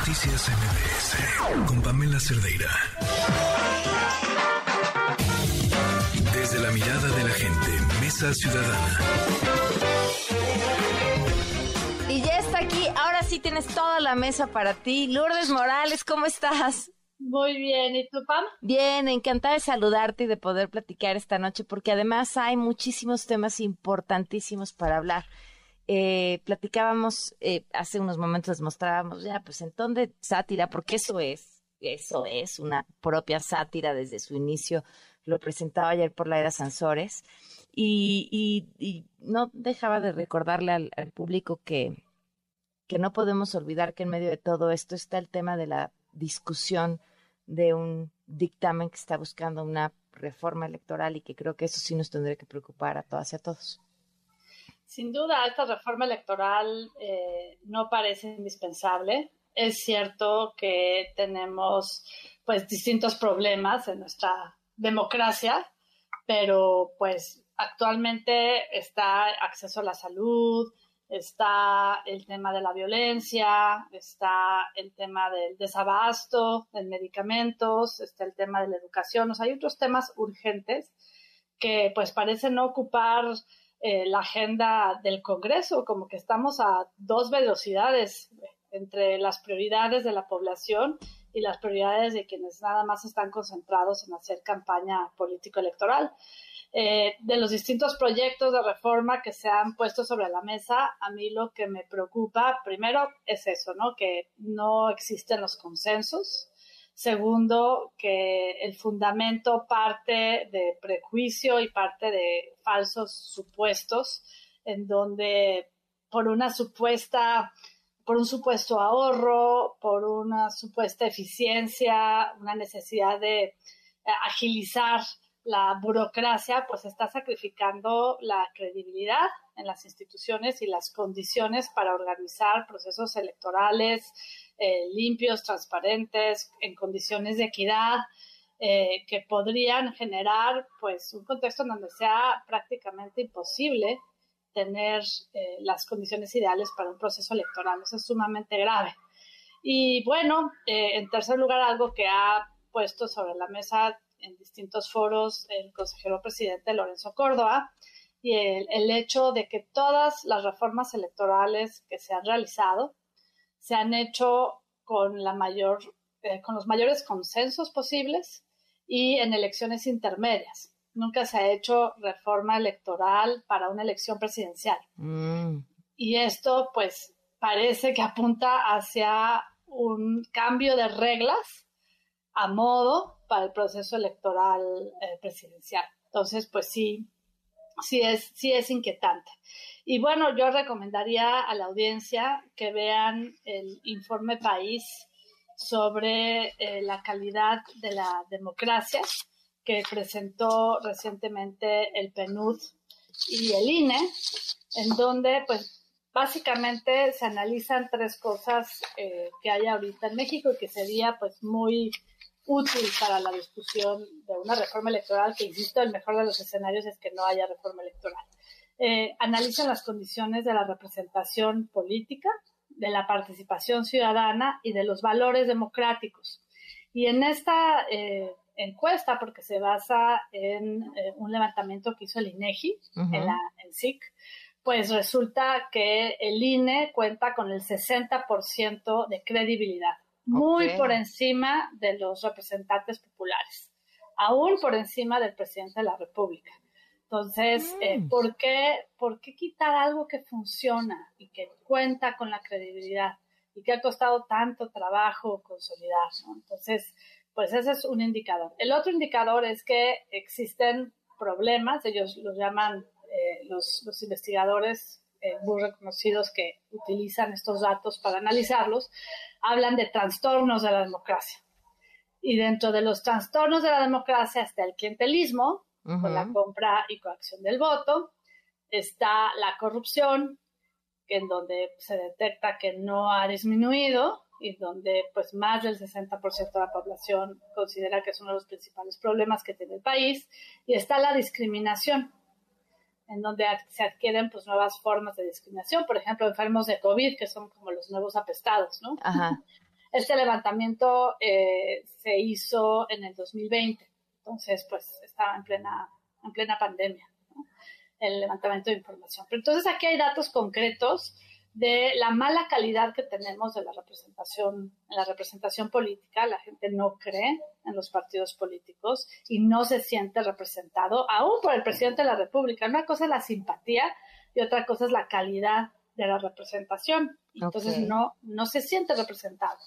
Noticias MBS con Pamela Cerdeira. Desde la mirada de la gente, Mesa Ciudadana. Y ya está aquí, ahora sí tienes toda la mesa para ti. Lourdes Morales, ¿cómo estás? Muy bien, ¿y tú, Pam? Bien, encantada de saludarte y de poder platicar esta noche, porque además hay muchísimos temas importantísimos para hablar. Eh, platicábamos, eh, hace unos momentos mostrábamos ya, pues en dónde sátira, porque eso es, eso es una propia sátira desde su inicio. Lo presentaba ayer por la era Sansores y, y, no dejaba de recordarle al, al público que, que no podemos olvidar que en medio de todo esto está el tema de la discusión de un dictamen que está buscando una reforma electoral y que creo que eso sí nos tendría que preocupar a todas y a todos. Sin duda, esta reforma electoral eh, no parece indispensable. Es cierto que tenemos pues distintos problemas en nuestra democracia, pero pues actualmente está acceso a la salud, está el tema de la violencia, está el tema del desabasto de medicamentos, está el tema de la educación, o hay otros temas urgentes que pues parecen no ocupar eh, la agenda del Congreso, como que estamos a dos velocidades entre las prioridades de la población y las prioridades de quienes nada más están concentrados en hacer campaña político-electoral. Eh, de los distintos proyectos de reforma que se han puesto sobre la mesa, a mí lo que me preocupa, primero, es eso, ¿no? Que no existen los consensos. Segundo, que el fundamento parte de prejuicio y parte de falsos supuestos, en donde por una supuesta, por un supuesto ahorro, por una supuesta eficiencia, una necesidad de agilizar la burocracia pues está sacrificando la credibilidad en las instituciones y las condiciones para organizar procesos electorales eh, limpios, transparentes, en condiciones de equidad, eh, que podrían generar pues un contexto en donde sea prácticamente imposible tener eh, las condiciones ideales para un proceso electoral. Eso es sumamente grave. Y bueno, en tercer lugar, algo que ha puesto sobre la mesa en distintos foros el consejero presidente Lorenzo Córdoba y el, hecho de que todas las reformas electorales que se han realizado se han hecho con la mayor eh, con los mayores consensos posibles y en elecciones intermedias. Nunca se ha hecho reforma electoral para una elección presidencial. Mm. Y esto, pues, parece que apunta hacia un cambio de reglas a modo para el proceso electoral eh, presidencial. Entonces, pues sí, sí es, sí es inquietante. Y bueno, yo recomendaría a la audiencia que vean el informe País sobre eh, la calidad de la democracia que presentó recientemente el PNUD y el INE, en donde pues básicamente se analizan tres cosas eh, que hay ahorita en México y que sería pues muy útil para la discusión de una reforma electoral, que insisto, el mejor de los escenarios es que no haya reforma electoral. Eh, analizan las condiciones de la representación política, de la participación ciudadana y de los valores democráticos. Y en esta eh, encuesta, porque se basa en eh, un levantamiento que hizo el INEGI, en la en SIC, pues resulta que el INE cuenta con el 60% de credibilidad muy por encima de los representantes populares, aún por encima del presidente de la República. Entonces, eh, mm. ¿por, qué, ¿por qué quitar algo que funciona y que cuenta con la credibilidad y que ha costado tanto trabajo consolidar? Entonces, pues ese es un indicador. El otro indicador es que existen problemas, ellos los llaman eh, los, los investigadores eh, muy reconocidos que utilizan estos datos para analizarlos, hablan de trastornos de la democracia. Y dentro de los trastornos de la democracia está el clientelismo, con la compra y coacción del voto, está la corrupción, en donde se detecta que no ha disminuido y donde pues más del 60% de la población considera que es uno de los principales problemas que tiene el país, y está la discriminación en donde se adquieren pues nuevas formas de discriminación, por ejemplo, enfermos de COVID, que son como los nuevos apestados, ¿no? Ajá. Este levantamiento eh, se hizo en el 2020, entonces pues estaba en plena, en plena pandemia, el levantamiento de información. Pero entonces aquí hay datos concretos de la mala calidad que tenemos de la representación, en la representación política. La gente no cree en los partidos políticos y no se siente representado, aún por el presidente de la República. Una cosa es la simpatía y otra cosa es la calidad de la representación. Entonces no, no se siente representado.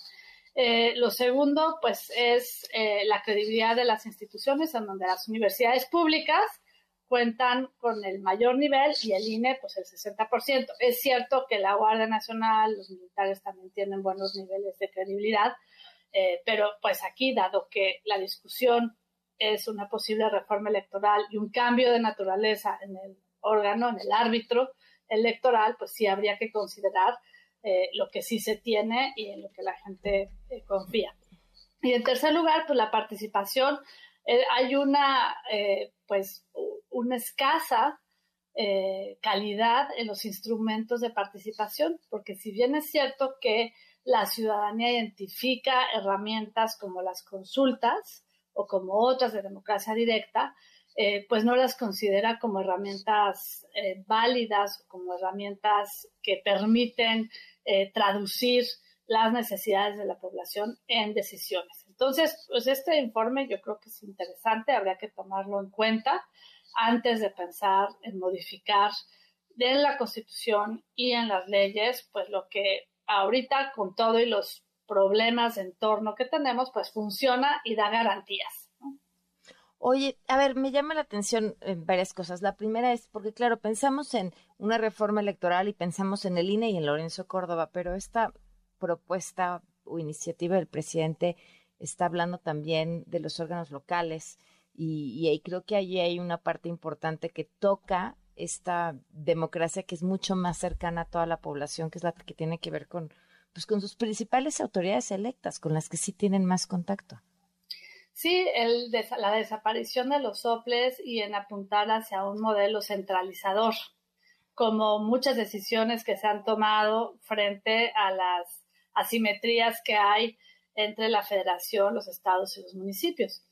Eh, lo segundo, pues, es eh, la credibilidad de las instituciones, en donde las universidades públicas cuentan con el mayor nivel y el INE, pues, el 60%. Es cierto que la Guardia Nacional, los militares también tienen buenos niveles de credibilidad, eh, pero, pues, aquí, dado que la discusión es una posible reforma electoral y un cambio de naturaleza en el órgano, en el árbitro electoral, pues sí habría que considerar eh, lo que sí se tiene y en lo que la gente eh, confía. Y en tercer lugar, pues la participación. Eh, hay una, pues, una escasa calidad en los instrumentos de participación, porque si bien es cierto que la ciudadanía identifica herramientas como las consultas o como otras de democracia directa, eh, pues no las considera como herramientas eh, válidas, como herramientas que permiten eh, traducir las necesidades de la población en decisiones. Entonces, pues este informe yo creo que es interesante, habría que tomarlo en cuenta antes de pensar en modificar en la Constitución y en las leyes, pues lo que ahorita con todo y los problemas de entorno que tenemos, pues funciona y da garantías. Oye, a ver, me llama la atención eh, varias cosas. La primera es porque, claro, pensamos en una reforma electoral y pensamos en el INE y en Lorenzo Córdoba, pero esta propuesta o iniciativa del presidente está hablando también de los órganos locales y, y creo que allí hay una parte importante que toca esta democracia que es mucho más cercana a toda la población, que es la que tiene que ver con, pues, con sus principales autoridades electas, con las que sí tienen más contacto. Sí, el la desaparición de los soples y en apuntar hacia un modelo centralizador, como muchas decisiones que se han tomado frente a las asimetrías que hay entre la federación, los estados y los municipios.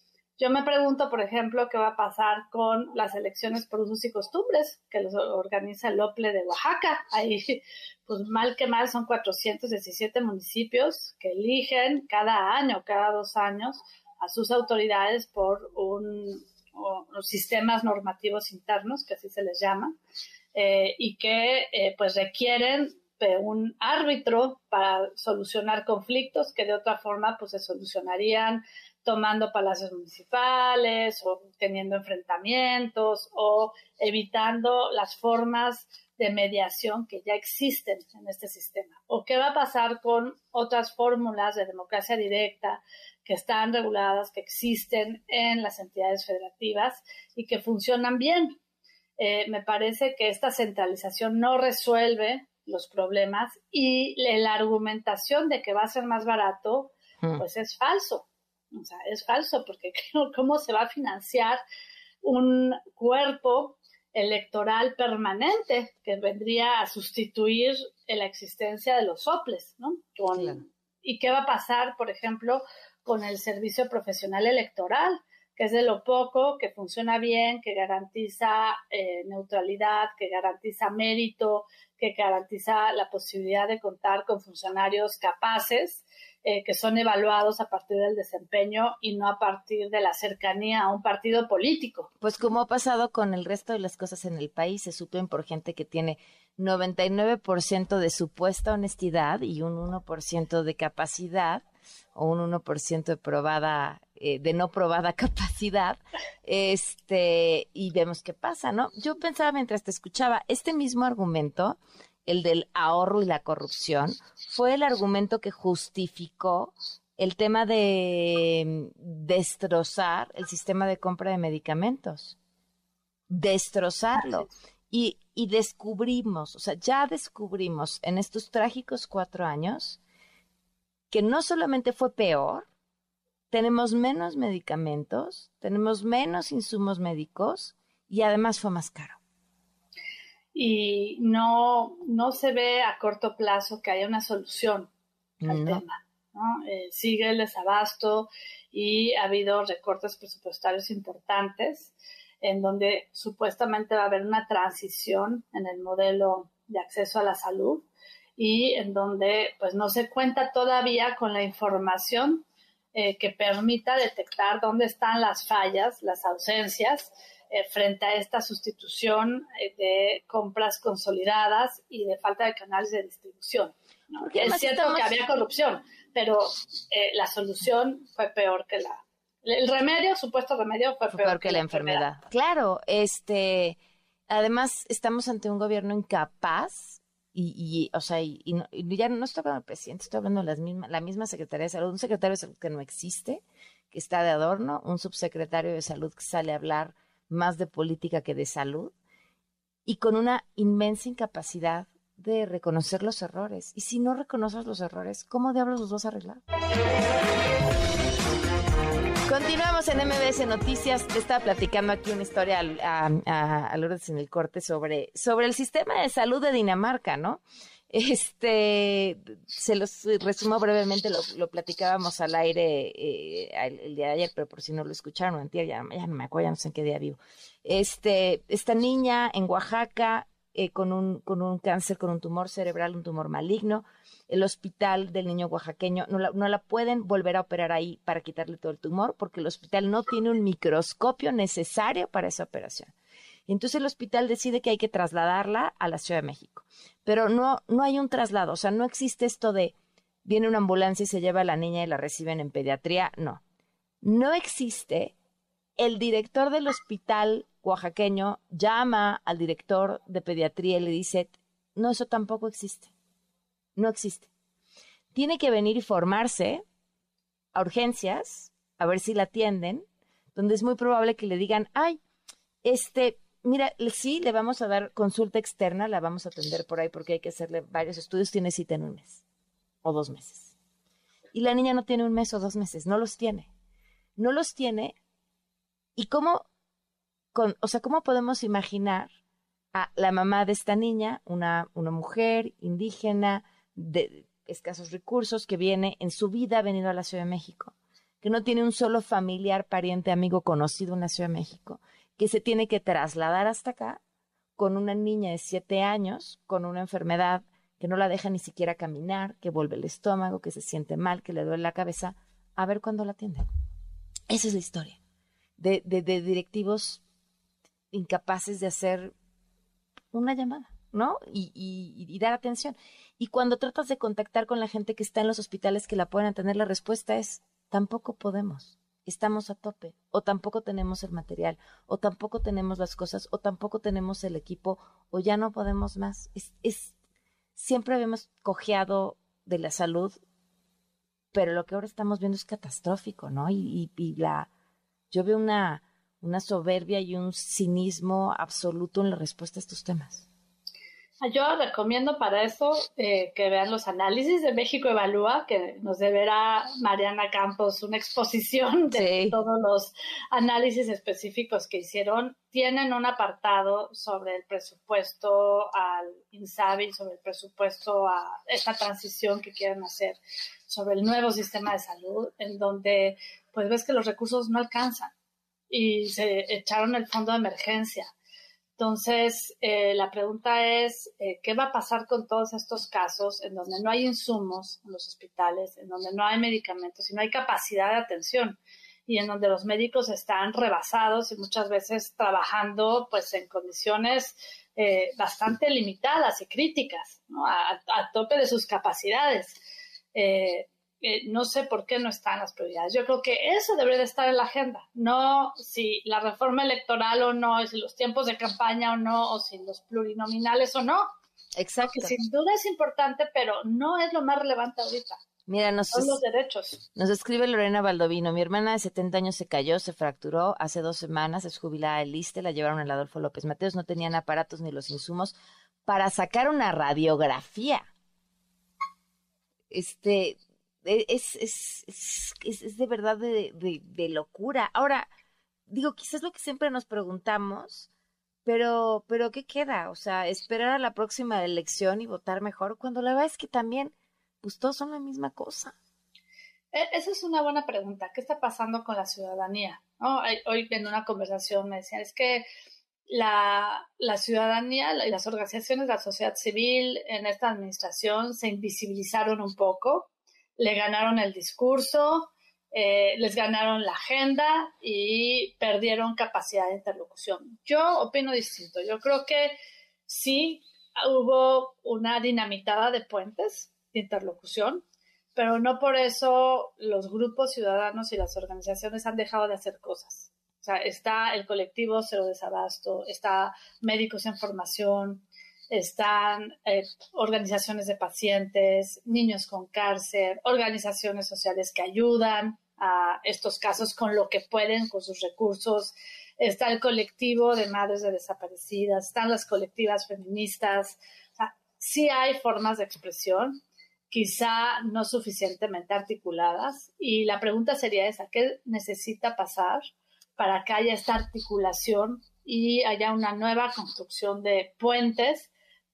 Yo me pregunto, por ejemplo, qué va a pasar con las elecciones por usos y costumbres que los organiza el OPLE de Oaxaca. Ahí, pues mal que mal, son 417 municipios que eligen cada año, cada dos años, a sus autoridades por un, unos sistemas normativos internos, que así se les llama, eh, y que eh, pues requieren de un árbitro para solucionar conflictos que de otra forma pues se solucionarían tomando palacios municipales o teniendo enfrentamientos o evitando las formas de mediación que ya existen en este sistema. ¿O qué va a pasar con otras fórmulas de democracia directa que están reguladas, que existen en las entidades federativas y que funcionan bien. Eh, me parece que esta centralización no resuelve los problemas y la argumentación de que va a ser más barato, hmm. pues es falso. O sea, es falso porque ¿cómo se va a financiar un cuerpo electoral permanente que vendría a sustituir la existencia de los soples, ¿no? ¿Y qué va a pasar, por ejemplo, con el servicio profesional electoral, es de lo poco que funciona bien, que garantiza eh, neutralidad, que garantiza mérito, que garantiza la posibilidad de contar con funcionarios capaces, eh, que son evaluados a partir del desempeño y no a partir de la cercanía a un partido político. Pues como ha pasado con el resto de las cosas en el país, se suplen por gente que tiene 99% de supuesta honestidad y un 1% de capacidad o un 1% de probada, eh, de no probada capacidad, este, y vemos qué pasa, ¿no? Yo pensaba mientras te escuchaba, este mismo argumento, el del ahorro y la corrupción, fue el argumento que justificó el tema de destrozar el sistema de compra de medicamentos. Destrozarlo. Y, y descubrimos, o sea, ya descubrimos en estos trágicos cuatro años que no solamente fue peor, tenemos menos medicamentos, tenemos menos insumos médicos y además fue más caro. Y no, no se ve a corto plazo que haya una solución al tema. Eh, sigue el desabasto y ha habido recortes presupuestarios importantes en donde supuestamente va a haber una transición en el modelo de acceso a la salud y en donde pues no se cuenta todavía con la información eh, que permita detectar dónde están las fallas, las ausencias eh, frente a esta sustitución eh, de compras consolidadas y de falta de canales de distribución. Es cierto que había corrupción, pero la solución fue peor que la... El remedio, supuesto remedio, fue, peor, que, la, enfermedad. Claro, este... Además, estamos ante un gobierno incapaz y, o sea, y, ya no estoy hablando del presidente, estoy hablando de las mismas, la misma Secretaría de Salud, un secretario de Salud que no existe, que está de adorno, un subsecretario de Salud que sale a hablar más de política que de salud, y con una inmensa incapacidad de reconocer los errores. Y si no reconoces los errores, ¿cómo diablos los vas a arreglar? Continuamos en MBS Noticias. Te estaba platicando aquí una historia a, Lourdes en el corte sobre, sobre el sistema de salud de Dinamarca, ¿no? Este, se los resumo brevemente, lo, platicábamos al aire eh, el, día de ayer, pero por si no lo escucharon, ya, ya no me acuerdo, ya no sé en qué día vivo. Este, esta niña en Oaxaca eh, con, un, con un cáncer, con un tumor cerebral, un tumor maligno, el hospital del niño oaxaqueño no la, no la pueden volver a operar ahí para quitarle todo el tumor porque el hospital no tiene un microscopio necesario para esa operación. Entonces el hospital decide que hay que trasladarla a la Ciudad de México. Pero no, no hay un traslado, o sea, no existe esto de viene una ambulancia y se lleva a la niña y la reciben en pediatría, no. No existe el director del hospital oaxaqueño llama al director de pediatría y le dice, no, eso tampoco existe no existe. Tiene que venir y formarse a urgencias, a ver si la atienden, donde es muy probable que le digan, ay, este, mira, sí, le vamos a dar consulta externa, la vamos a atender por ahí porque hay que hacerle varios estudios, tiene cita en un mes o dos meses. Y la niña no tiene un mes o dos meses, no los tiene. No los tiene. ¿Y cómo, con, o sea, cómo podemos imaginar a la mamá de esta niña, una, una mujer indígena, de escasos recursos, que viene en su vida ha venido a la Ciudad de México, que no tiene un solo familiar, pariente, amigo conocido en la Ciudad de México, que se tiene que trasladar hasta acá con una niña de siete años, con una enfermedad que no la deja ni siquiera caminar, que vuelve el estómago, que se siente mal, que le duele la cabeza, a ver cuándo la atienden. Esa es la historia de, de directivos incapaces de hacer una llamada. ¿no? Y, y, dar atención. Y cuando tratas de contactar con la gente que está en los hospitales que la pueden tener, la respuesta es, tampoco podemos, estamos a tope, o tampoco tenemos el material, o tampoco tenemos las cosas, o tampoco tenemos el equipo, o ya no podemos más. Es, es, siempre habíamos cojeado de la salud, pero lo que ahora estamos viendo es catastrófico, ¿no? Y, y la, yo veo una, una soberbia y un cinismo absoluto en la respuesta a estos temas. Yo recomiendo para eso eh, que vean los análisis de México Evalúa, que nos deberá Mariana Campos una exposición de todos los análisis específicos que hicieron. Tienen un apartado sobre el presupuesto al INSABI, sobre el presupuesto a esta transición que quieren hacer, sobre el nuevo sistema de salud, en donde pues ves que los recursos no alcanzan y se echaron el fondo de emergencia entonces, eh, la pregunta es, eh, ¿qué va a pasar con todos estos casos en donde no hay insumos en los hospitales, en donde no hay medicamentos y no hay capacidad de atención? y en donde los médicos están rebasados y muchas veces trabajando pues en condiciones eh, bastante limitadas y críticas, a, tope de sus capacidades no sé por qué no están las prioridades. Yo creo que eso debería de estar en la agenda, no si la reforma electoral o no, si los tiempos de campaña o no, o si los plurinominales o no. Exacto. Que sin duda es importante, pero no es lo más relevante ahorita. Mira, nos, Son los derechos. Nos escribe Lorena Baldovino. Mi hermana de 70 años se cayó, se fracturó hace dos semanas, es jubilada del ISTE, la llevaron al Adolfo López Mateos, no tenían aparatos ni los insumos para sacar una radiografía. Este, es, es, es, es de verdad de, de, locura. Ahora, digo, quizás lo que siempre nos preguntamos, pero, pero ¿qué queda? O sea, esperar a la próxima elección y votar mejor, cuando la verdad es que también, pues todos son la misma cosa. E, esa es una buena pregunta. ¿Qué está pasando con la ciudadanía? Hoy en una conversación me decían, es que la, la, ciudadanía y las organizaciones de la sociedad civil en esta administración se invisibilizaron un poco, le ganaron el discurso, eh, les ganaron la agenda y perdieron capacidad de interlocución. Yo opino distinto. Yo creo que sí hubo una dinamitada de puentes de interlocución, pero no por eso los grupos ciudadanos y las organizaciones han dejado de hacer cosas. O sea, está el colectivo Cero Desabasto, está Médicos en Formación, están eh, organizaciones de pacientes, niños con cárcel, organizaciones sociales que ayudan a estos casos con lo que pueden, con sus recursos. Está el colectivo de madres de desaparecidas, están las colectivas feministas. O sea, sí hay formas de expresión, quizá no suficientemente articuladas. Y la pregunta sería esa, ¿qué necesita pasar para que haya esta articulación y haya una nueva construcción de puentes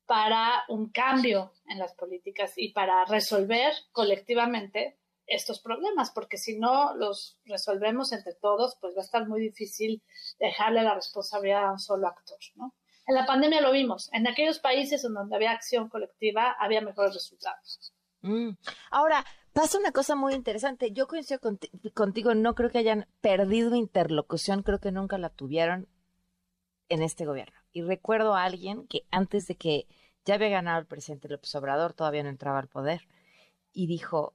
para un cambio en las políticas y para resolver colectivamente estos problemas, porque si no los resolvemos entre todos, pues va a estar muy difícil dejarle la responsabilidad a un solo actor, ¿no? En la pandemia lo vimos, en aquellos países en donde había acción colectiva había mejores resultados. Mm. Ahora, pasa una cosa muy interesante. Yo coincido contigo, no creo que hayan perdido interlocución, creo que nunca la tuvieron en este gobierno. Y recuerdo a alguien que antes de que ya había ganado el presidente López Obrador, todavía no entraba al poder, y dijo,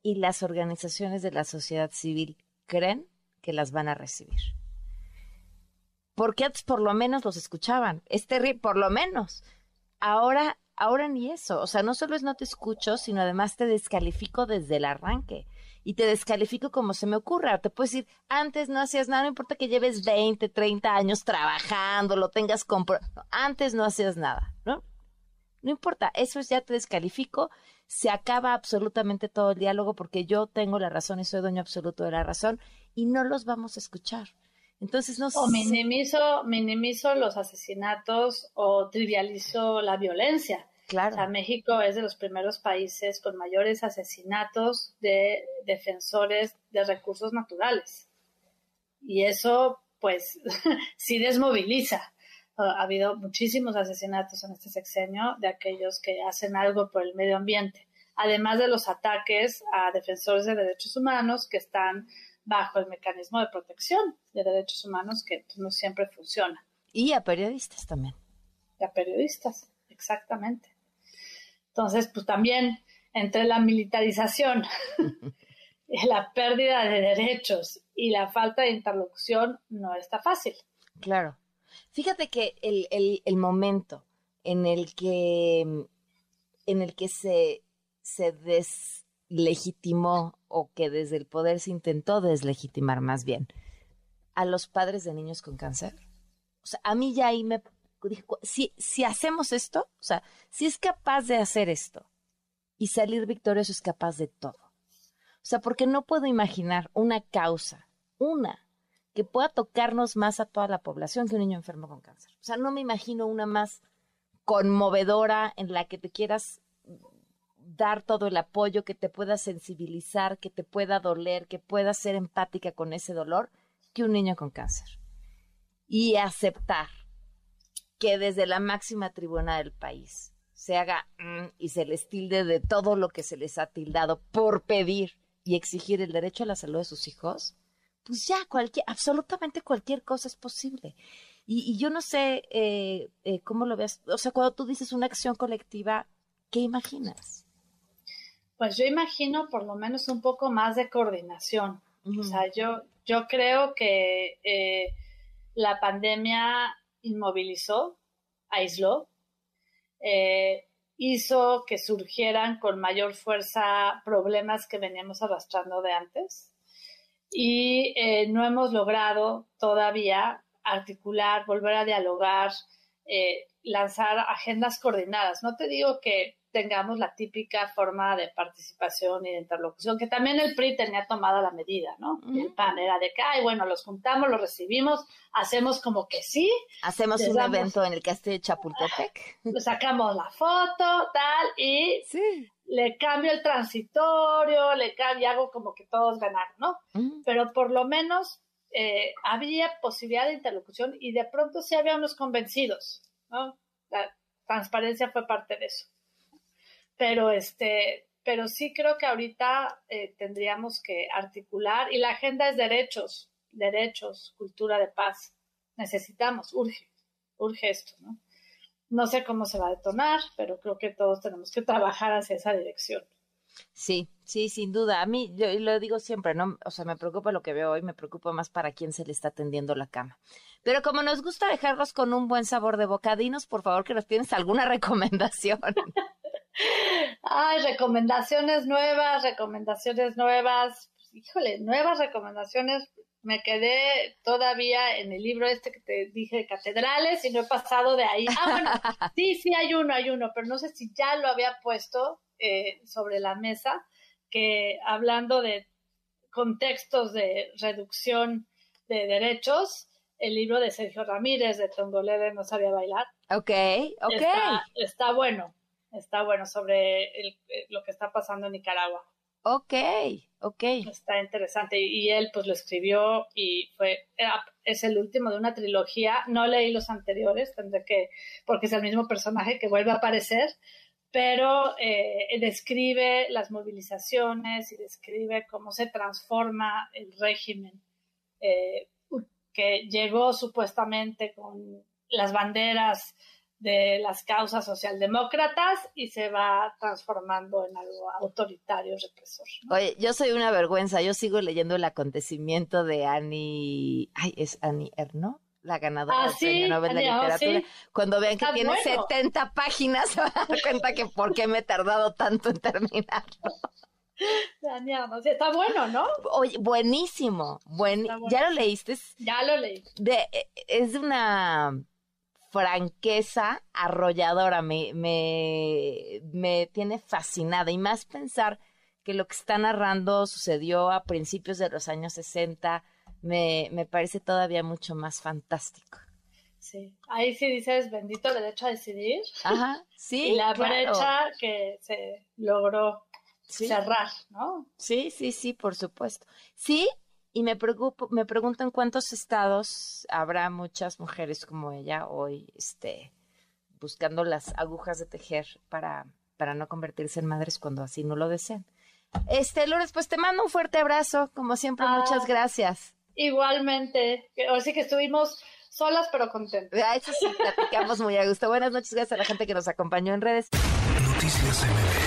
y las organizaciones de la sociedad civil creen que las van a recibir. Porque antes por lo menos los escuchaban. Es terrible, por lo menos. Ahora ahora ni eso, o sea, no solo es no te escucho, sino además te descalifico desde el arranque y te descalifico como se me ocurra. Te puedo decir, antes no hacías nada, no importa que lleves 20, 30 años trabajando, lo tengas compro, antes no hacías nada, ¿no? No importa, eso ya te descalifico, se acaba absolutamente todo el diálogo porque yo tengo la razón y soy dueño absoluto de la razón y no los vamos a escuchar. Entonces no o minimizo, minimizo los asesinatos o trivializo la violencia. Claro. O sea, México es de los primeros países con mayores asesinatos de defensores de recursos naturales. Y eso, pues, sí desmoviliza. Ha habido muchísimos asesinatos en este sexenio de aquellos que hacen algo por el medio ambiente, además de los ataques a defensores de derechos humanos que están bajo el mecanismo de protección de derechos humanos que pues, no siempre funciona. Y a periodistas también. Y a periodistas, exactamente. Entonces, pues también entre la militarización, la pérdida de derechos y la falta de interlocución no está fácil. Claro. Fíjate que el, el, el momento en el que en el que se, se deslegitimó o que desde el poder se intentó deslegitimar más bien a los padres de niños con cáncer. O sea, a mí ya ahí me si, si hacemos esto, o sea, si es capaz de hacer esto y salir victorioso es capaz de todo. O sea, porque no puedo imaginar una causa, una, que pueda tocarnos más a toda la población que un niño enfermo con cáncer. O sea, no me imagino una más conmovedora en la que te quieras dar todo el apoyo, que te pueda sensibilizar, que te pueda doler, que pueda ser empática con ese dolor, que un niño con cáncer. Y aceptar que desde la máxima tribuna del país se haga mm, y se les tilde de todo lo que se les ha tildado por pedir y exigir el derecho a la salud de sus hijos, pues ya cualquier, absolutamente cualquier cosa es posible. Y, yo no sé eh, eh, cómo lo ves. O sea, cuando tú dices una acción colectiva, ¿qué imaginas? Pues yo imagino por lo menos un poco más de coordinación. O sea, yo, yo creo que eh, la pandemia inmovilizó, aisló, eh, hizo que surgieran con mayor fuerza problemas que veníamos arrastrando de antes y eh, no hemos logrado todavía articular, volver a dialogar, lanzar agendas coordinadas. No te digo que tengamos la típica forma de participación y de interlocución, que también el PRI tenía tomada la medida, ¿no? El PAN era de que, ay, bueno, los juntamos, los recibimos, hacemos como que sí. Hacemos un evento en el castillo de Chapultepec. Sacamos la foto, tal, y sí. le cambio el transitorio, le cambio, hago como que todos ganaron, ¿no? Pero por lo menos eh, había posibilidad de interlocución y de pronto sí había unos convencidos, ¿no? La transparencia fue parte de eso. Pero este, pero sí creo que ahorita eh, tendríamos que articular y la agenda es derechos, derechos, cultura de paz. Necesitamos, urge, urge esto, ¿no? No sé cómo se va a detonar, pero creo que todos tenemos que trabajar hacia esa dirección. Sí, sí, sin duda. A mí, yo lo digo siempre, ¿no? O sea, me preocupa lo que veo hoy, me preocupa más para quién se le está tendiendo la cama. Pero como nos gusta dejarlos con un buen sabor de boca, dinos por favor que nos tienes alguna recomendación. Ay, recomendaciones nuevas, recomendaciones nuevas. Híjole, nuevas recomendaciones me quedé todavía en el libro este que te dije de catedrales y no he pasado de ahí. Ah, bueno, sí, sí hay uno, hay uno, pero no sé si ya lo había puesto eh, sobre la mesa, que hablando de contextos de reducción de derechos, el libro de Sergio Ramírez de Tongolele no sabía bailar. Ok, ok. Está, está bueno, está bueno sobre el, lo que está pasando en Nicaragua. Ok, ok. Está interesante. Y, él pues lo escribió y fue, es el último de una trilogía. No leí los anteriores, tendré que, porque es el mismo personaje que vuelve a aparecer, pero eh, describe las movilizaciones y describe cómo se transforma el régimen eh, que llegó supuestamente con las banderas de las causas socialdemócratas y se va transformando en algo autoritario, represor. Oye, yo soy una vergüenza, yo sigo leyendo el acontecimiento de Annie, ay, es Annie Erno, la ganadora ah, del Premio Nobel de Literatura. Cuando vean que tiene 70 páginas, se van a dar cuenta que por qué me he tardado tanto en terminarlo. está bueno, ¿no? Oye, buenísimo. Buen... ¿Ya lo leíste? Ya lo leí. De, es una franqueza arrolladora, me, me, me tiene fascinada y más pensar que lo que está narrando sucedió a principios de los años 60, me, me parece todavía mucho más fantástico. Sí, ahí sí dices bendito derecho a decidir. Ajá, sí. y la brecha que se logró cerrar, ¿no? Sí, sí, sí, por supuesto. Sí, y me preocupo, me pregunto en cuántos estados habrá muchas mujeres como ella hoy, este, buscando las agujas de tejer para, para no convertirse en madres cuando así no lo desean. Este, Lourdes, pues te mando un fuerte abrazo, como siempre, muchas ah, gracias. Igualmente, así que estuvimos solas pero contentas. A eso sí, platicamos muy a gusto. Buenas noches, gracias a la gente que nos acompañó en redes. Noticias MB.